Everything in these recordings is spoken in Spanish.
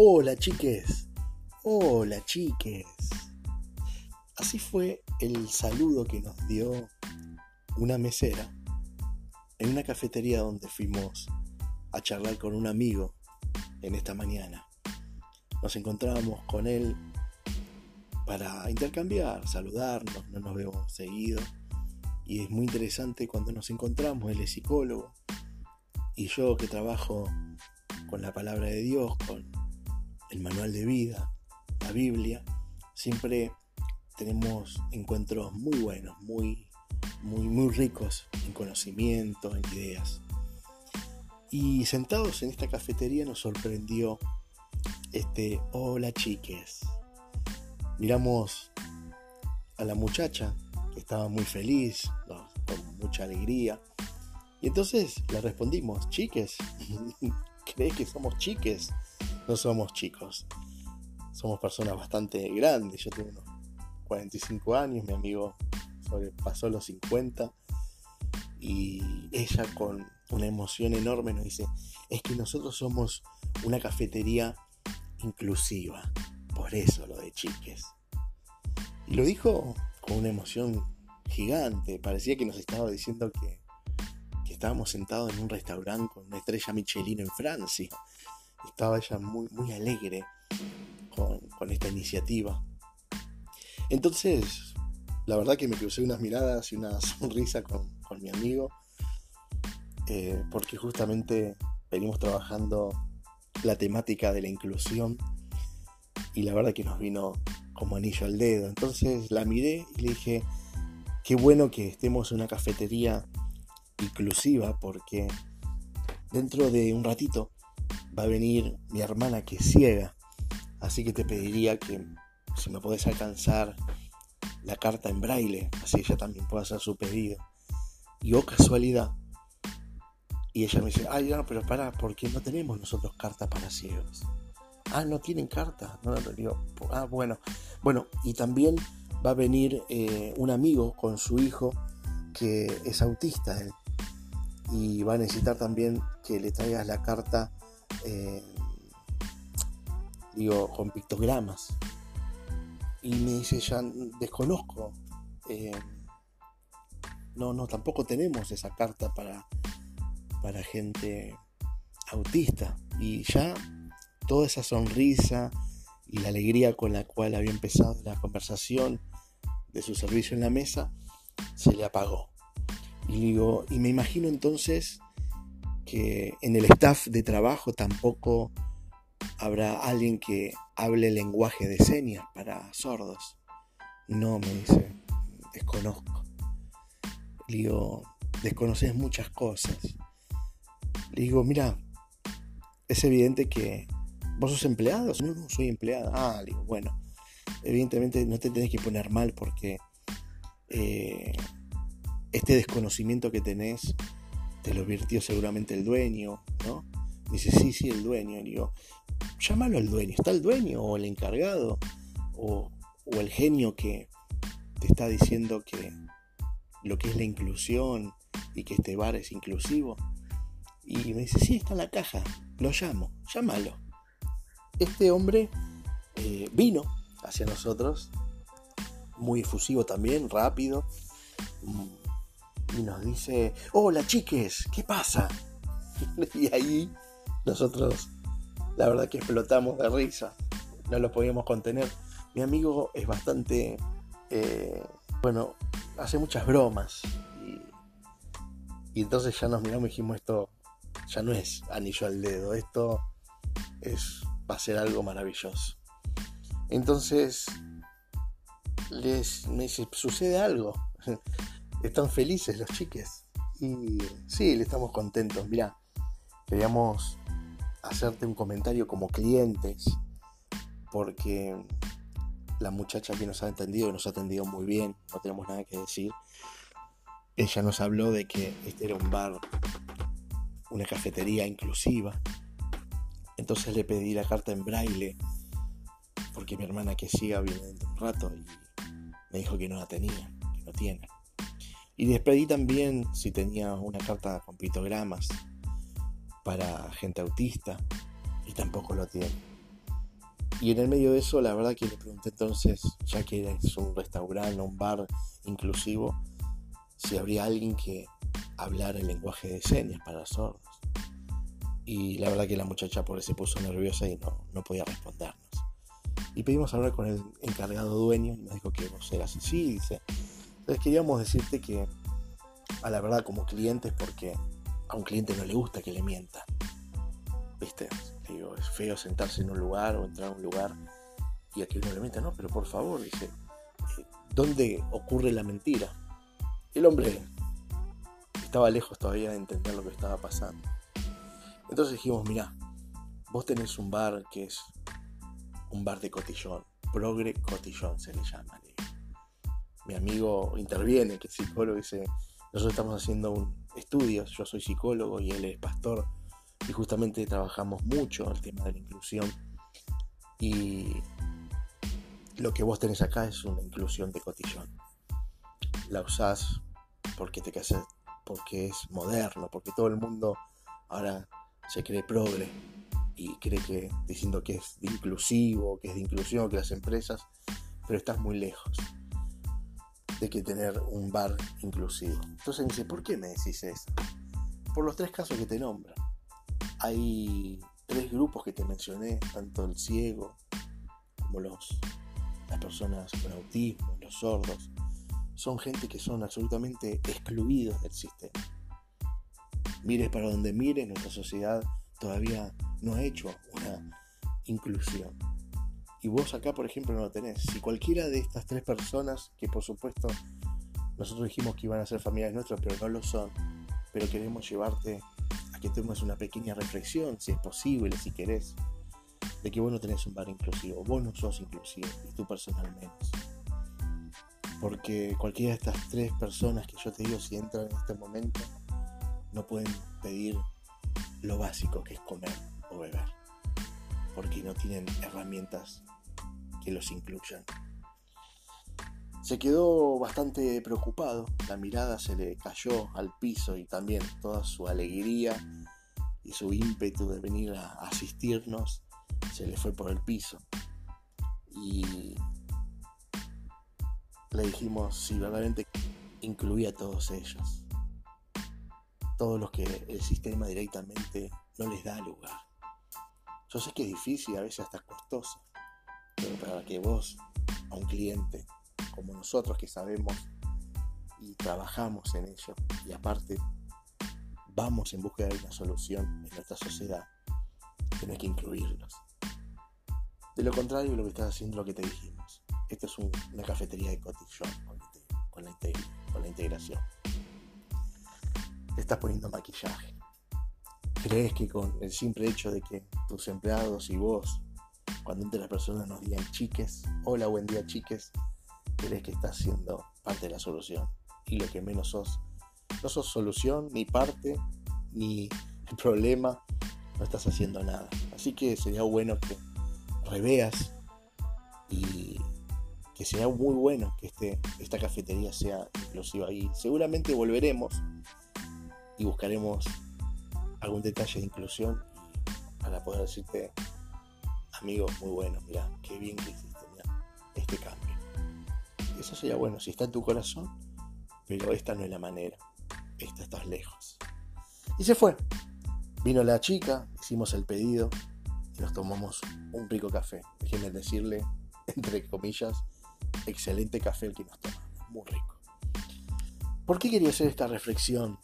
Hola chiques, hola chiques. Así fue el saludo que nos dio una mesera en una cafetería donde fuimos a charlar con un amigo en esta mañana. Nos encontrábamos con él para intercambiar, saludarnos, no nos vemos seguido. Y es muy interesante cuando nos encontramos, él es psicólogo y yo que trabajo con la palabra de Dios, con el manual de vida, la Biblia, siempre tenemos encuentros muy buenos, muy, muy, muy ricos en conocimiento, en ideas. Y sentados en esta cafetería nos sorprendió este hola chiques. Miramos a la muchacha que estaba muy feliz, con mucha alegría. Y entonces le respondimos, chiques, ¿crees que somos chiques? No somos chicos. Somos personas bastante grandes. Yo tengo unos 45 años, mi amigo sobrepasó los 50 y ella con una emoción enorme nos dice, es que nosotros somos una cafetería inclusiva, por eso lo de chiques. Y lo dijo con una emoción gigante, parecía que nos estaba diciendo que, que estábamos sentados en un restaurante con una estrella Michelin en Francia estaba ella muy, muy alegre con, esta iniciativa. Entonces, la verdad que me crucé unas miradas y una sonrisa con, mi amigo, eh, porque justamente venimos trabajando la temática de la inclusión y la verdad que nos vino como anillo al dedo. Entonces la miré y le dije, qué bueno que estemos en una cafetería inclusiva porque dentro de un ratito va a venir mi hermana que es ciega. Así que te pediría que si me podés alcanzar la carta en braille, así ella también pueda hacer su pedido. Y oh casualidad. Y ella me dice, ay, no, pero para, porque no tenemos nosotros carta para ciegos. Ah, no tienen carta. No, no, digo, ah, bueno. Bueno, y también va a venir eh, un amigo con su hijo que es autista él. Y va a necesitar también que le traigas la carta eh, digo, con pictogramas. Y me dice, ya desconozco. Eh, no, no, tampoco tenemos esa carta para, para gente autista. Y ya toda esa sonrisa y la alegría con la cual había empezado la conversación de su servicio en la mesa, se le apagó. Y digo, y me imagino entonces que en el staff de trabajo tampoco habrá alguien que hable lenguaje de señas para sordos. No, me dice, desconozco. Le digo, desconoces muchas cosas. Le digo, mira, es evidente que vos sos empleado. No, no, soy empleado. Ah, le digo, bueno, evidentemente no te tenés que poner mal porque eh, este desconocimiento que tenés te lo virtió seguramente el dueño, ¿no? dice, sí, sí, el dueño. digo, llámalo al dueño. ¿Está el dueño o el encargado? O, el genio que te está diciendo que lo que es la inclusión y que este bar es inclusivo. Y me dice, sí, está en la caja. Lo llamo, llámalo. Este hombre eh, vino hacia nosotros, muy efusivo también, rápido, y nos dice, hola chiques, ¿qué pasa? y ahí nosotros, la verdad que explotamos de risa, no lo podíamos contener. Mi amigo es bastante, eh, bueno, hace muchas bromas. Y, entonces ya nos miramos y dijimos, esto ya no es anillo al dedo, esto es, va a ser algo maravilloso. Entonces, les, me dice, sucede algo. están felices los chiques. Y sí, le estamos contentos. Mirá, queríamos hacerte un comentario como clientes, porque la muchacha que nos ha entendido, nos ha atendido muy bien, no tenemos nada que decir. Ella nos habló de que este era un bar, una cafetería inclusiva. Entonces le pedí la carta en braille, porque mi hermana que siga viene un rato y me dijo que no la tenía, que no tiene. Y les pedí también si tenía una carta con pictogramas para gente autista y tampoco lo tiene. Y en el medio de eso, la verdad que le pregunté entonces, ya que es un restaurante, un bar inclusivo, si habría alguien que hablara el lenguaje de señas para sordos. Y la verdad que la muchacha por se puso nerviosa y no, no podía respondernos. Y pedimos hablar con el encargado dueño y nos dijo que vos eras así. Dice, entonces queríamos decirte que a la verdad como clientes, porque a un cliente no le gusta que le mienta. ¿Viste? Digo, es feo sentarse en un lugar o entrar a un lugar y a que uno le mienta. No, pero por favor, dice, eh, ¿dónde ocurre la mentira? El hombre estaba lejos todavía de entender lo que estaba pasando. Entonces dijimos, mira, vos tenés un bar que es un bar de cotillón, progre cotillón se le llama. Mi amigo interviene, que es psicólogo, dice, nosotros estamos haciendo estudios, yo soy psicólogo y él es pastor, y justamente trabajamos mucho el tema de la inclusión. Y lo que vos tenés acá es una inclusión de cotillón. La usás porque te casas, porque es moderno, porque todo el mundo ahora se cree progre y cree que diciendo que es de inclusivo, que es de inclusión, que las empresas, pero estás muy lejos de que tener un bar inclusivo. Entonces me dice, ¿por qué me decís eso? Por los tres casos que te nombran. Hay tres grupos que te mencioné, tanto el ciego como los, las personas con autismo, los sordos. Son gente que son absolutamente excluidos del sistema. Mires para donde mires, nuestra sociedad todavía no ha hecho una inclusión. Y vos acá, por ejemplo, no lo tenés. Si cualquiera de estas tres personas, que por supuesto nosotros dijimos que iban a ser familiares nuestras, pero no lo son, pero queremos llevarte a que tomes una pequeña reflexión, si es posible, si querés, de que vos no tenés un bar inclusivo, vos no sos inclusivo, y tú personalmente. Porque cualquiera de estas tres personas que yo te digo, si entran en este momento, no pueden pedir lo básico que es comer o beber, porque no tienen herramientas que los incluyan. Se quedó bastante preocupado, la mirada se le cayó al piso y también toda su alegría y su ímpetu de venir a asistirnos se le fue por el piso. Y le dijimos si verdaderamente incluía a todos ellos todos los que el sistema directamente no les da lugar. Yo sé que es difícil, a veces hasta costoso, pero para que vos, a un cliente como nosotros que sabemos y trabajamos en ello, y aparte vamos en busca de una solución en nuestra sociedad, tenés que incluirlos. De lo contrario, lo que estás haciendo es lo que te dijimos. Esto es una cafetería de cotillón con la integración estás poniendo maquillaje. ¿Crees que con el simple hecho de que tus empleados y vos, cuando entre las personas nos digan chiques, hola, buen día chiques, crees que estás siendo parte de la solución? Y lo que menos sos, no sos solución, ni parte, ni problema, no estás haciendo nada. Así que sería bueno que reveas y que sea muy bueno que este, esta cafetería sea inclusiva. Y seguramente volveremos y buscaremos algún detalle de inclusión para poder decirte, amigo, muy bueno, mira, qué bien que hiciste, este cambio. Eso sería bueno, si está en tu corazón, pero esta no es la manera, esta estás lejos. Y se fue. Vino la chica, hicimos el pedido y nos tomamos un rico café. Déjenme decirle, entre comillas, excelente café el que nos tomamos, muy rico. ¿Por qué quería hacer esta reflexión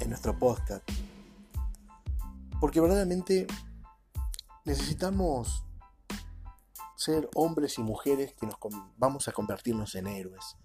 en nuestro podcast. Porque verdaderamente necesitamos ser hombres y mujeres que nos vamos a convertirnos en héroes.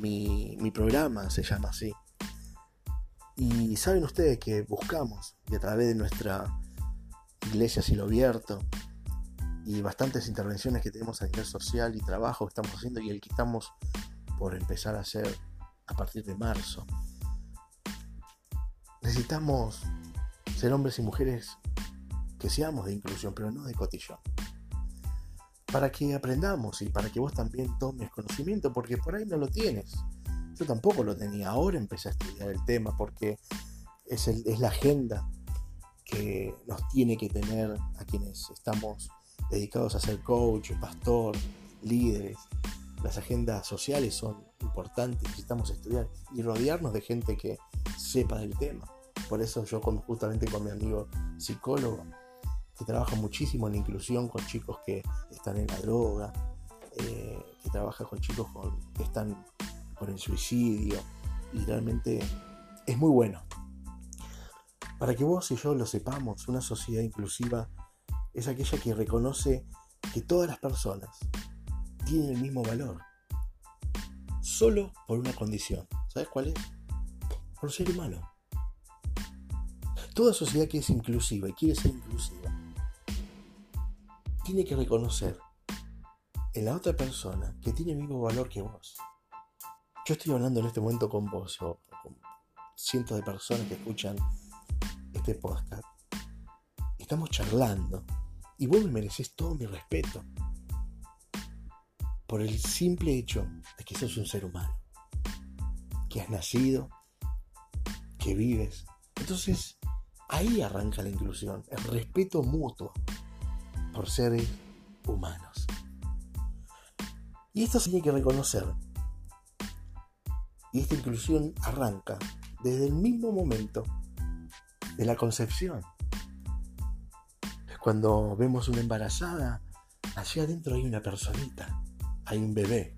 Mi, mi programa se llama así. Y saben ustedes que buscamos, y a través de nuestra iglesia Cielo Abierto, y bastantes intervenciones que tenemos a nivel social y trabajo que estamos haciendo, y el que estamos por empezar a hacer a partir de marzo, Necesitamos ser hombres y mujeres que seamos de inclusión, pero no de cotillón. Para que aprendamos y para que vos también tomes conocimiento, porque por ahí no lo tienes. Yo tampoco lo tenía. Ahora empecé a estudiar el tema porque es, la agenda que nos tiene que tener a quienes estamos dedicados a ser coach, pastor, líderes. Las agendas sociales son importantes, necesitamos estudiar y rodearnos de gente que sepa del tema. Por eso yo justamente con mi amigo psicólogo, que trabaja muchísimo en inclusión con chicos que están en la droga, eh, que trabaja con chicos que están con el suicidio, y realmente es muy bueno. Para que vos y yo lo sepamos, una sociedad inclusiva es aquella que reconoce que todas las personas tienen el mismo valor, solo por una condición. ¿Sabes cuál es? Por ser humano. Toda sociedad que es inclusiva y quiere ser inclusiva, tiene que reconocer en la otra persona que tiene el mismo valor que vos. Yo estoy hablando en este momento con vos o con cientos de personas que escuchan este podcast. Estamos charlando y vos me mereces todo mi respeto por el simple hecho de que sos un ser humano, que has nacido, que vives. Entonces, ahí arranca la inclusión, el respeto mutuo por seres humanos. Y esto se tiene que reconocer. Y esta inclusión arranca desde el mismo momento de la concepción. Cuando vemos una embarazada, allí adentro hay una personita hay un bebé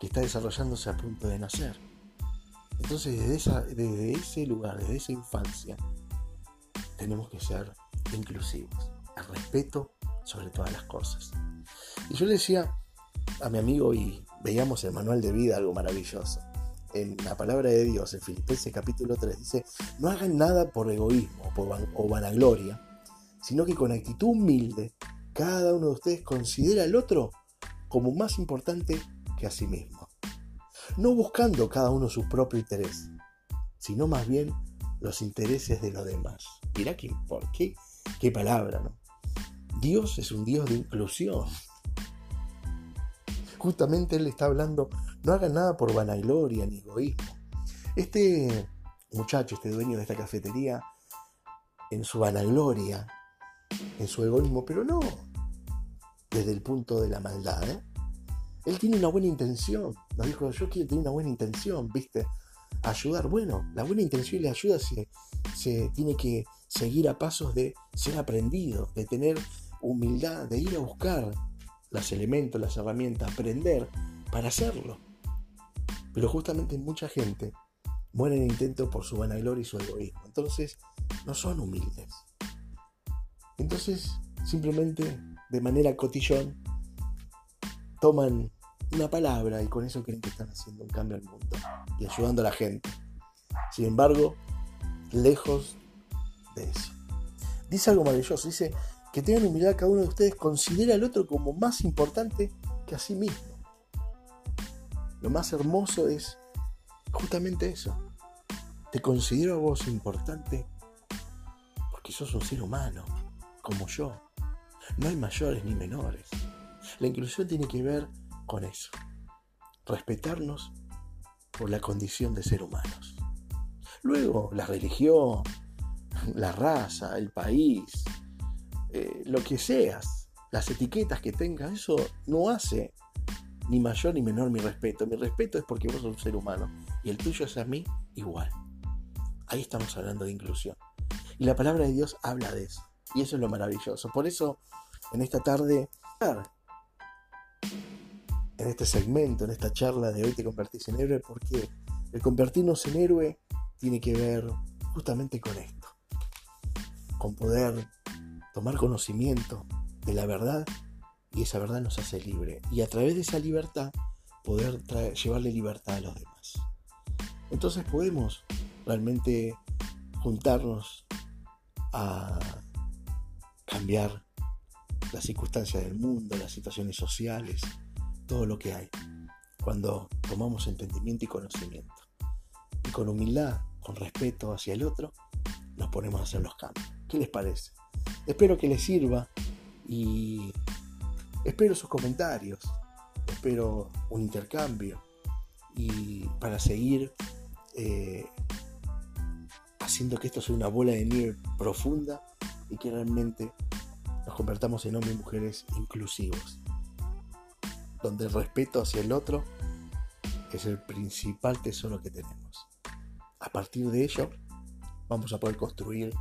que está desarrollándose a punto de nacer. Entonces desde, desde ese lugar, desde esa infancia, tenemos que ser inclusivos, el respeto sobre todas las cosas. Y yo le decía a mi amigo y veíamos el manual de vida algo maravilloso. En la palabra de Dios, en Filipenses capítulo 3, dice, no hagan nada por egoísmo o vanagloria, sino que con actitud humilde, cada uno de ustedes considera al otro como más importante que a sí mismo. No buscando cada uno su propio interés, sino más bien los intereses de los demás. Mirá qué, por qué, qué palabra, ¿no? Dios es un Dios de inclusión. Justamente Él está hablando, no hagan nada por vanagloria ni egoísmo. Este muchacho, este dueño de esta cafetería, en su vanagloria, en su egoísmo, pero no, desde el punto de la maldad. ¿eh? Él tiene una buena intención. Nos dijo, yo quiero tener una buena intención, ¿viste? Ayudar. Bueno, la buena intención y la ayuda se, se tiene que seguir a pasos de ser aprendido, de tener humildad, de ir a buscar los elementos, las herramientas, aprender para hacerlo. Pero justamente mucha gente muere en intento por su vanagloria y su egoísmo. Entonces, no son humildes. Entonces, simplemente de manera cotillón, toman una palabra y con eso creen que están haciendo un cambio al mundo y ayudando a la gente. Sin embargo, lejos de eso. Dice algo maravilloso, dice que tengan humildad cada uno de ustedes, considera al otro como más importante que a sí mismo. Lo más hermoso es justamente eso. Te considero a vos importante porque sos un ser humano, como yo. No hay mayores ni menores. La inclusión tiene que ver con eso. Respetarnos por la condición de ser humanos. Luego, la religión, la raza, el país, eh, lo que seas, las etiquetas que tengas, eso no hace ni mayor ni menor mi respeto. Mi respeto es porque vos sos un ser humano y el tuyo es a mí igual. Ahí estamos hablando de inclusión. Y la palabra de Dios habla de eso. Y eso es lo maravilloso. Por eso en esta tarde, en este segmento, en esta charla de hoy te convertís en héroe, porque el convertirnos en héroe tiene que ver justamente con esto, con poder tomar conocimiento de la verdad y esa verdad nos hace libre. Y a través de esa libertad poder llevarle libertad a los demás. Entonces podemos realmente juntarnos a cambiar las circunstancias del mundo, las situaciones sociales, todo lo que hay, cuando tomamos entendimiento y conocimiento. Y con humildad, con respeto hacia el otro, nos ponemos a hacer los cambios. ¿Qué les parece? Espero que les sirva y espero sus comentarios, espero un intercambio y para seguir eh, haciendo que esto sea una bola de nieve profunda y que realmente nos convertamos en hombres y mujeres inclusivos, donde el respeto hacia el otro es el principal tesoro que tenemos. A partir de ello, vamos a poder construir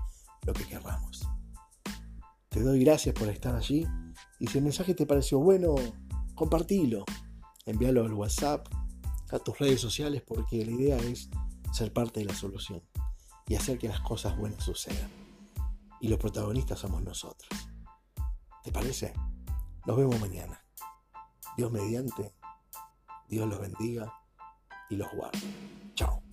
lo que querramos. Te doy gracias por estar allí y si el mensaje te pareció bueno, compartilo, envíalo al WhatsApp, a tus redes sociales, porque la idea es ser parte de la solución y hacer que las cosas buenas sucedan. Y los protagonistas somos nosotros. ¿Te parece? Nos vemos mañana. Dios mediante, Dios los bendiga y los guarde. Chao.